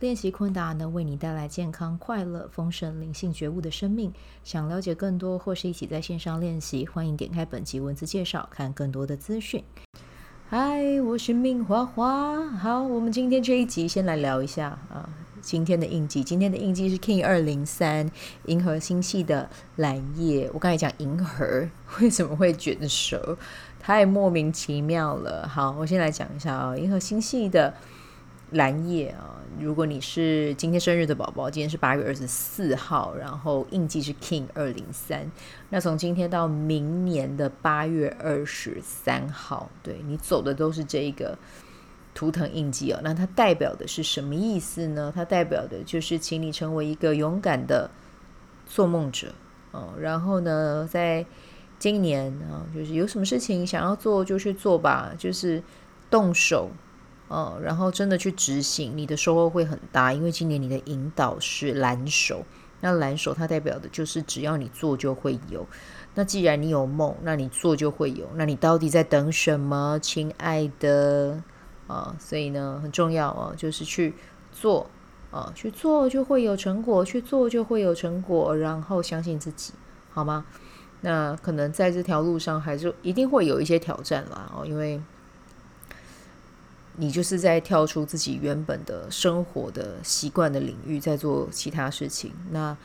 练习昆达能为你带来健康、快乐、丰盛、灵性觉悟的生命。想了解更多或是一起在线上练习，欢迎点开本集文字介绍，看更多的资讯。嗨，我是命花花。好，我们今天这一集先来聊一下啊，今天的印记。今天的印记是 King 二零三银河星系的蓝夜。我刚才讲银河 为什么会卷舌，太莫名其妙了。好，我先来讲一下啊，银河星系的。蓝夜啊，如果你是今天生日的宝宝，今天是八月二十四号，然后印记是 King 二零三，那从今天到明年的八月二十三号，对，你走的都是这一个图腾印记哦。那它代表的是什么意思呢？它代表的就是请你成为一个勇敢的做梦者哦。然后呢，在今年啊，就是有什么事情想要做就去做吧，就是动手。哦，然后真的去执行，你的收获会很大，因为今年你的引导是蓝手，那蓝手它代表的就是只要你做就会有。那既然你有梦，那你做就会有。那你到底在等什么，亲爱的？啊，所以呢，很重要哦，就是去做啊，去做就会有成果，去做就会有成果，然后相信自己，好吗？那可能在这条路上还是一定会有一些挑战啦，哦，因为。你就是在跳出自己原本的生活的习惯的领域，在做其他事情，那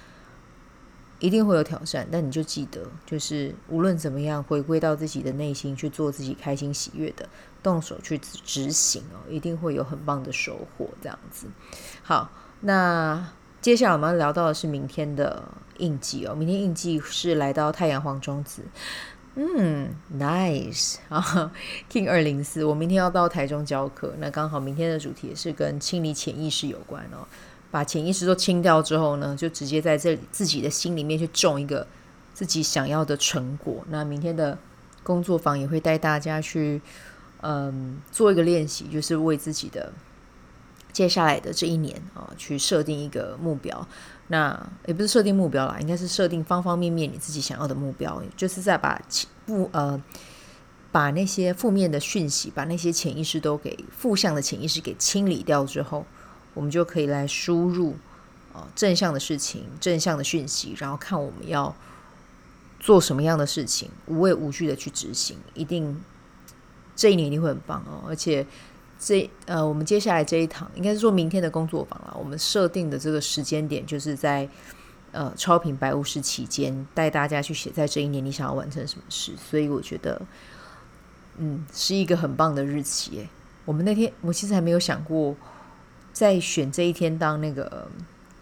一定会有挑战。但你就记得，就是无论怎么样，回归到自己的内心去做自己开心喜悦的，动手去执行哦，一定会有很棒的收获。这样子，好，那接下来我们要聊到的是明天的印记哦，明天印记是来到太阳黄中子。嗯，nice 啊，King 二零四，我明天要到台中教课，那刚好明天的主题也是跟清理潜意识有关哦。把潜意识都清掉之后呢，就直接在这里自己的心里面去种一个自己想要的成果。那明天的工作坊也会带大家去，嗯，做一个练习，就是为自己的接下来的这一年啊，去设定一个目标。那也不是设定目标啦，应该是设定方方面面你自己想要的目标，就是在把负呃把那些负面的讯息，把那些潜意识都给负向的潜意识给清理掉之后，我们就可以来输入呃正向的事情、正向的讯息，然后看我们要做什么样的事情，无畏无惧的去执行，一定这一年一定会很棒哦，而且。这呃，我们接下来这一堂应该是说明天的工作坊了。我们设定的这个时间点，就是在呃超频白巫师期间，带大家去写在这一年你想要完成什么事。所以我觉得，嗯，是一个很棒的日期诶。我们那天我其实还没有想过，在选这一天当那个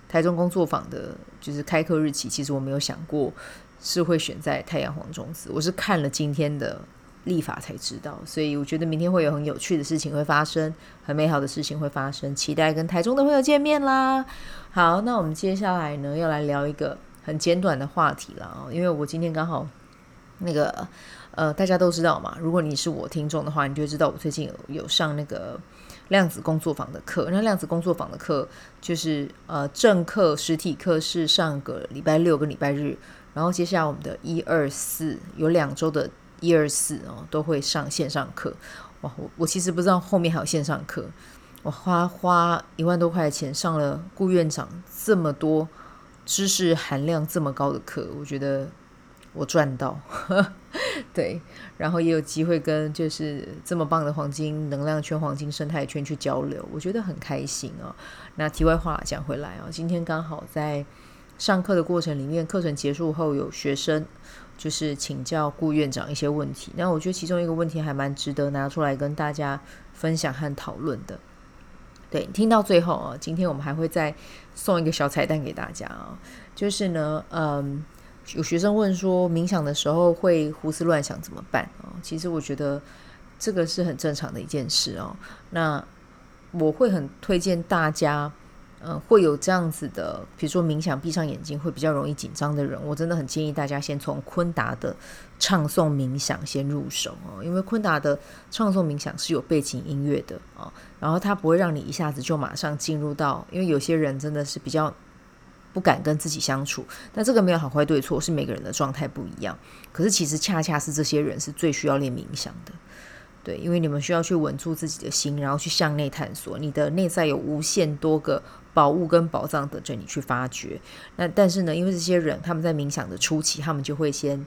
台中工作坊的，就是开课日期。其实我没有想过是会选在太阳黄种子，我是看了今天的。立法才知道，所以我觉得明天会有很有趣的事情会发生，很美好的事情会发生，期待跟台中的朋友见面啦。好，那我们接下来呢，要来聊一个很简短的话题了，因为我今天刚好那个呃，大家都知道嘛，如果你是我听众的话，你就知道我最近有有上那个量子工作坊的课。那量子工作坊的课就是呃正课实体课是上个礼拜六跟礼拜日，然后接下来我们的一二四有两周的。一二四哦，都会上线上课哇！我我其实不知道后面还有线上课，我花花一万多块钱上了顾院长这么多知识含量这么高的课，我觉得我赚到，对，然后也有机会跟就是这么棒的黄金能量圈、黄金生态圈去交流，我觉得很开心哦。那题外话讲回来哦，今天刚好在上课的过程里面，课程结束后有学生。就是请教顾院长一些问题，那我觉得其中一个问题还蛮值得拿出来跟大家分享和讨论的。对，听到最后啊，今天我们还会再送一个小彩蛋给大家啊，就是呢，嗯，有学生问说，冥想的时候会胡思乱想怎么办啊？其实我觉得这个是很正常的一件事哦。那我会很推荐大家呃，会有这样子的，比如说冥想，闭上眼睛会比较容易紧张的人，我真的很建议大家先从昆达的唱诵冥想先入手哦，因为昆达的唱诵冥想是有背景音乐的啊，然后它不会让你一下子就马上进入到，因为有些人真的是比较不敢跟自己相处，但这个没有好坏对错，是每个人的状态不一样。可是其实恰恰是这些人是最需要练冥想的。对，因为你们需要去稳住自己的心，然后去向内探索。你的内在有无限多个宝物跟宝藏等着你去发掘。那但是呢，因为这些人他们在冥想的初期，他们就会先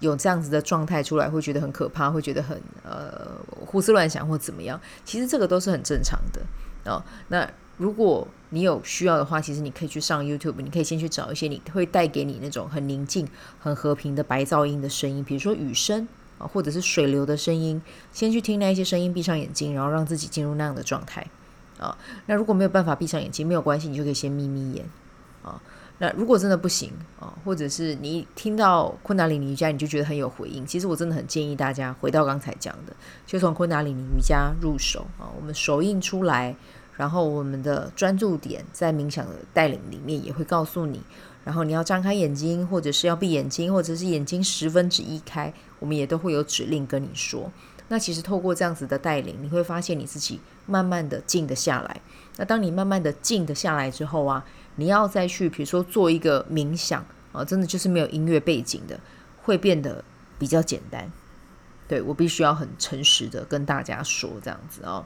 有这样子的状态出来，会觉得很可怕，会觉得很呃胡思乱想或怎么样。其实这个都是很正常的哦。那如果你有需要的话，其实你可以去上 YouTube，你可以先去找一些你会带给你那种很宁静、很和平的白噪音的声音，比如说雨声。啊，或者是水流的声音，先去听那一些声音，闭上眼睛，然后让自己进入那样的状态。啊，那如果没有办法闭上眼睛，没有关系，你就可以先眯眯眼。啊，那如果真的不行啊，或者是你听到昆达里尼瑜伽，你就觉得很有回应，其实我真的很建议大家回到刚才讲的，就从昆达里尼瑜伽入手啊。我们手印出来，然后我们的专注点在冥想的带领里面也会告诉你。然后你要张开眼睛，或者是要闭眼睛，或者是眼睛十分之一开，我们也都会有指令跟你说。那其实透过这样子的带领，你会发现你自己慢慢的静得下来。那当你慢慢的静得下来之后啊，你要再去比如说做一个冥想啊，真的就是没有音乐背景的，会变得比较简单。对，我必须要很诚实的跟大家说这样子哦。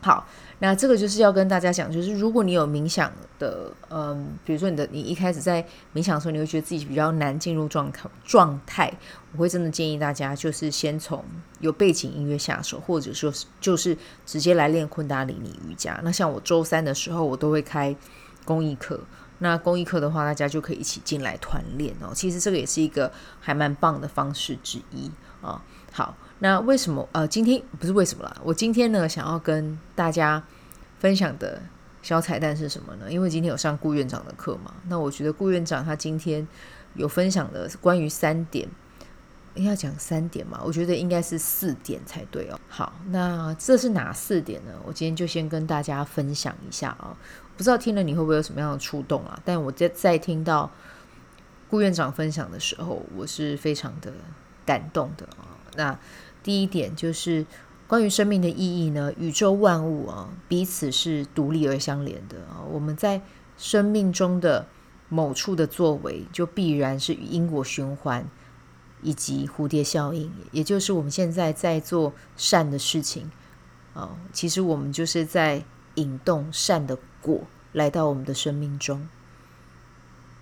好，那这个就是要跟大家讲，就是如果你有冥想的，嗯，比如说你的你一开始在冥想的时候，你会觉得自己比较难进入状态状态，我会真的建议大家就是先从有背景音乐下手，或者说就是直接来练昆达里尼瑜伽。那像我周三的时候，我都会开公益课，那公益课的话，大家就可以一起进来团练哦。其实这个也是一个还蛮棒的方式之一啊。好。那为什么呃，今天不是为什么啦？我今天呢，想要跟大家分享的小彩蛋是什么呢？因为今天有上顾院长的课嘛。那我觉得顾院长他今天有分享的关于三点，要讲三点嘛？我觉得应该是四点才对哦。好，那这是哪四点呢？我今天就先跟大家分享一下啊。不知道听了你会不会有什么样的触动啊？但我在在听到顾院长分享的时候，我是非常的感动的啊。那第一点就是关于生命的意义呢，宇宙万物啊，彼此是独立而相连的啊。我们在生命中的某处的作为，就必然是与因果循环以及蝴蝶效应，也就是我们现在在做善的事情啊，其实我们就是在引动善的果来到我们的生命中。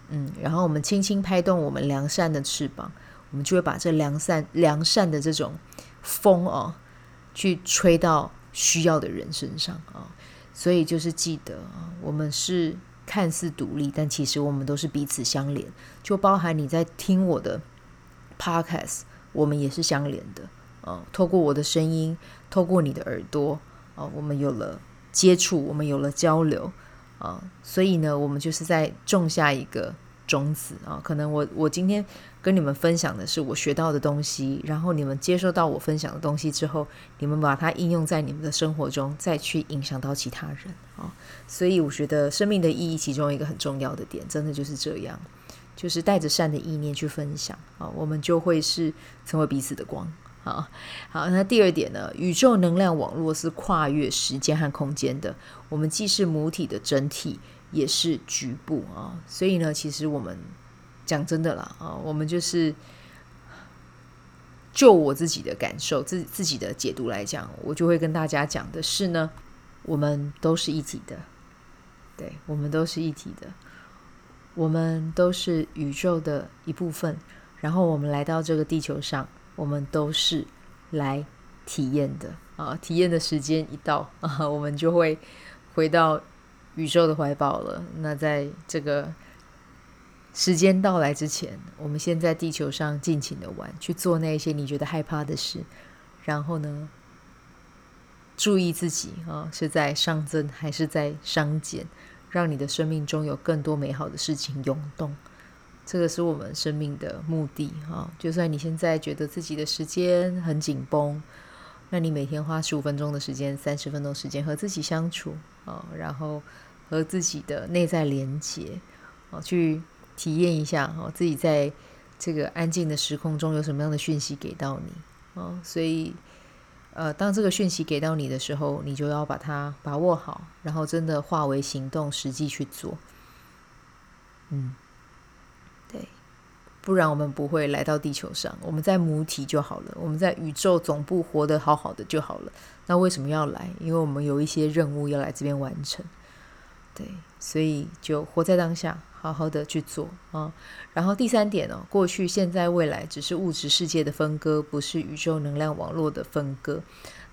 嗯，然后我们轻轻拍动我们良善的翅膀，我们就会把这良善良善的这种。风哦，去吹到需要的人身上啊，所以就是记得啊，我们是看似独立，但其实我们都是彼此相连。就包含你在听我的 podcast，我们也是相连的啊。透过我的声音，透过你的耳朵啊，我们有了接触，我们有了交流啊，所以呢，我们就是在种下一个。种子啊，可能我我今天跟你们分享的是我学到的东西，然后你们接收到我分享的东西之后，你们把它应用在你们的生活中，再去影响到其他人啊。所以我觉得生命的意义其中一个很重要的点，真的就是这样，就是带着善的意念去分享啊，我们就会是成为彼此的光。好，好，那第二点呢，宇宙能量网络是跨越时间和空间的，我们既是母体的整体。也是局部啊，所以呢，其实我们讲真的啦啊，我们就是就我自己的感受、自自己的解读来讲，我就会跟大家讲的是呢，我们都是一体的，对，我们都是一体的，我们都是宇宙的一部分，然后我们来到这个地球上，我们都是来体验的啊，体验的时间一到啊，我们就会回到。宇宙的怀抱了。那在这个时间到来之前，我们先在地球上尽情的玩，去做那些你觉得害怕的事。然后呢，注意自己啊，是在上增还是在商减？让你的生命中有更多美好的事情涌动。这个是我们生命的目的啊。就算你现在觉得自己的时间很紧绷，那你每天花十五分钟的时间、三十分钟时间和自己相处啊，然后。和自己的内在连接，哦，去体验一下哦，自己在这个安静的时空中有什么样的讯息给到你哦，所以呃，当这个讯息给到你的时候，你就要把它把握好，然后真的化为行动，实际去做。嗯，不然我们不会来到地球上，我们在母体就好了，我们在宇宙总部活得好好的就好了。那为什么要来？因为我们有一些任务要来这边完成。对，所以就活在当下，好好的去做啊。然后第三点哦，过去、现在、未来只是物质世界的分割，不是宇宙能量网络的分割。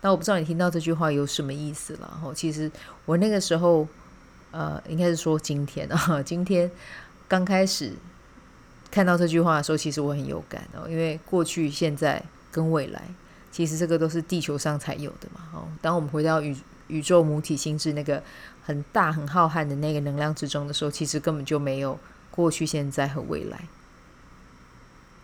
那我不知道你听到这句话有什么意思了。后，其实我那个时候，呃，应该是说今天啊，今天刚开始看到这句话的时候，其实我很有感哦，因为过去、现在跟未来，其实这个都是地球上才有的嘛。哦，当我们回到宇宇宙母体心智那个。很大很浩瀚的那个能量之中的时候，其实根本就没有过去、现在和未来。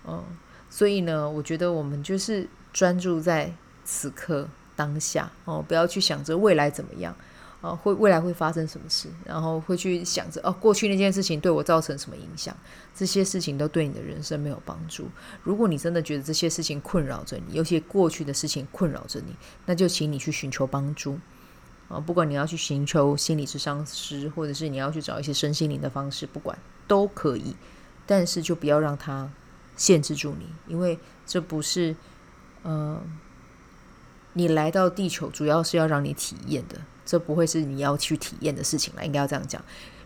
嗯，所以呢，我觉得我们就是专注在此刻当下哦，不要去想着未来怎么样哦，会未来会发生什么事，然后会去想着哦，过去那件事情对我造成什么影响，这些事情都对你的人生没有帮助。如果你真的觉得这些事情困扰着你，尤其过去的事情困扰着你，那就请你去寻求帮助。啊，不管你要去寻求心理咨商师，或者是你要去找一些身心灵的方式，不管都可以，但是就不要让它限制住你，因为这不是，呃，你来到地球主要是要让你体验的，这不会是你要去体验的事情了。应该要这样讲，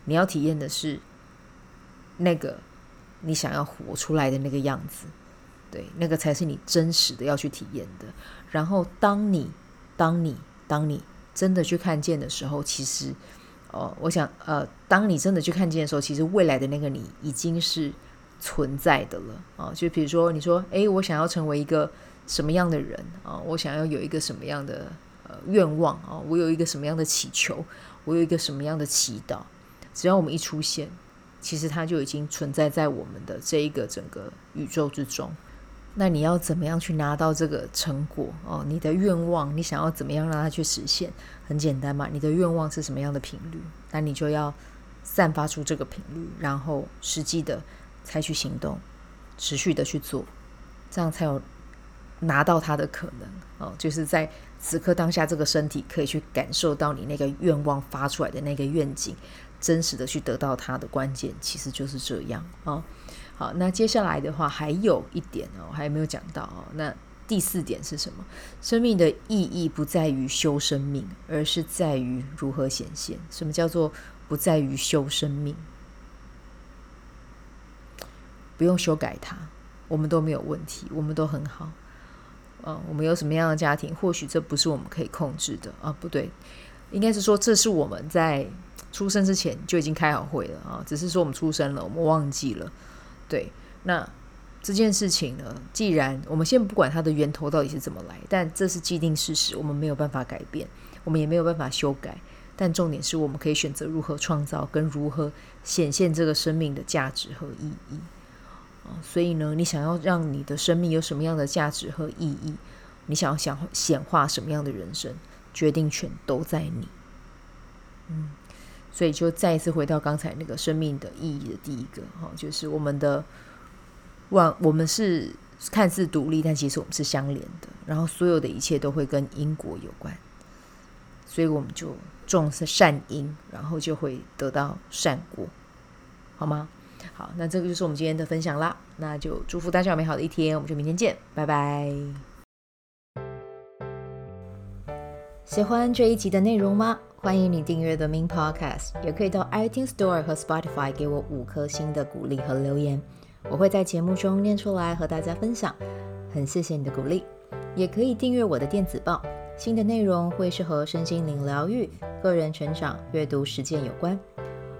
你要体验的是那个你想要活出来的那个样子，对，那个才是你真实的要去体验的。然后当你，当你，当你。真的去看见的时候，其实，哦，我想，呃，当你真的去看见的时候，其实未来的那个你已经是存在的了啊。就比如说，你说，诶，我想要成为一个什么样的人啊？我想要有一个什么样的愿望啊？我有一个什么样的祈求？我有一个什么样的祈祷？只要我们一出现，其实它就已经存在在我们的这一个整个宇宙之中。那你要怎么样去拿到这个成果哦？你的愿望，你想要怎么样让它去实现？很简单嘛，你的愿望是什么样的频率，那你就要散发出这个频率，然后实际的采取行动，持续的去做，这样才有拿到它的可能哦。就是在此刻当下，这个身体可以去感受到你那个愿望发出来的那个愿景，真实的去得到它的关键，其实就是这样啊。好，那接下来的话还有一点哦，还没有讲到哦。那第四点是什么？生命的意义不在于修生命，而是在于如何显现。什么叫做不在于修生命？不用修改它，我们都没有问题，我们都很好。嗯，我们有什么样的家庭？或许这不是我们可以控制的啊。不对，应该是说这是我们在出生之前就已经开好会了啊。只是说我们出生了，我们忘记了。对，那这件事情呢，既然我们先不管它的源头到底是怎么来，但这是既定事实，我们没有办法改变，我们也没有办法修改。但重点是我们可以选择如何创造，跟如何显现这个生命的价值和意义。所以呢，你想要让你的生命有什么样的价值和意义？你想要想显化什么样的人生？决定权都在你。嗯。所以就再一次回到刚才那个生命的意义的第一个哈，就是我们的万，我们是看似独立，但其实我们是相连的。然后所有的一切都会跟因果有关，所以我们就种善因，然后就会得到善果，好吗？好，那这个就是我们今天的分享啦。那就祝福大家有美好的一天，我们就明天见，拜拜。喜欢这一集的内容吗？欢迎你订阅 The Min Podcast，也可以到 iTunes Store 和 Spotify 给我五颗星的鼓励和留言，我会在节目中念出来和大家分享。很谢谢你的鼓励，也可以订阅我的电子报，新的内容会是和身心灵疗愈、个人成长、阅读实践有关。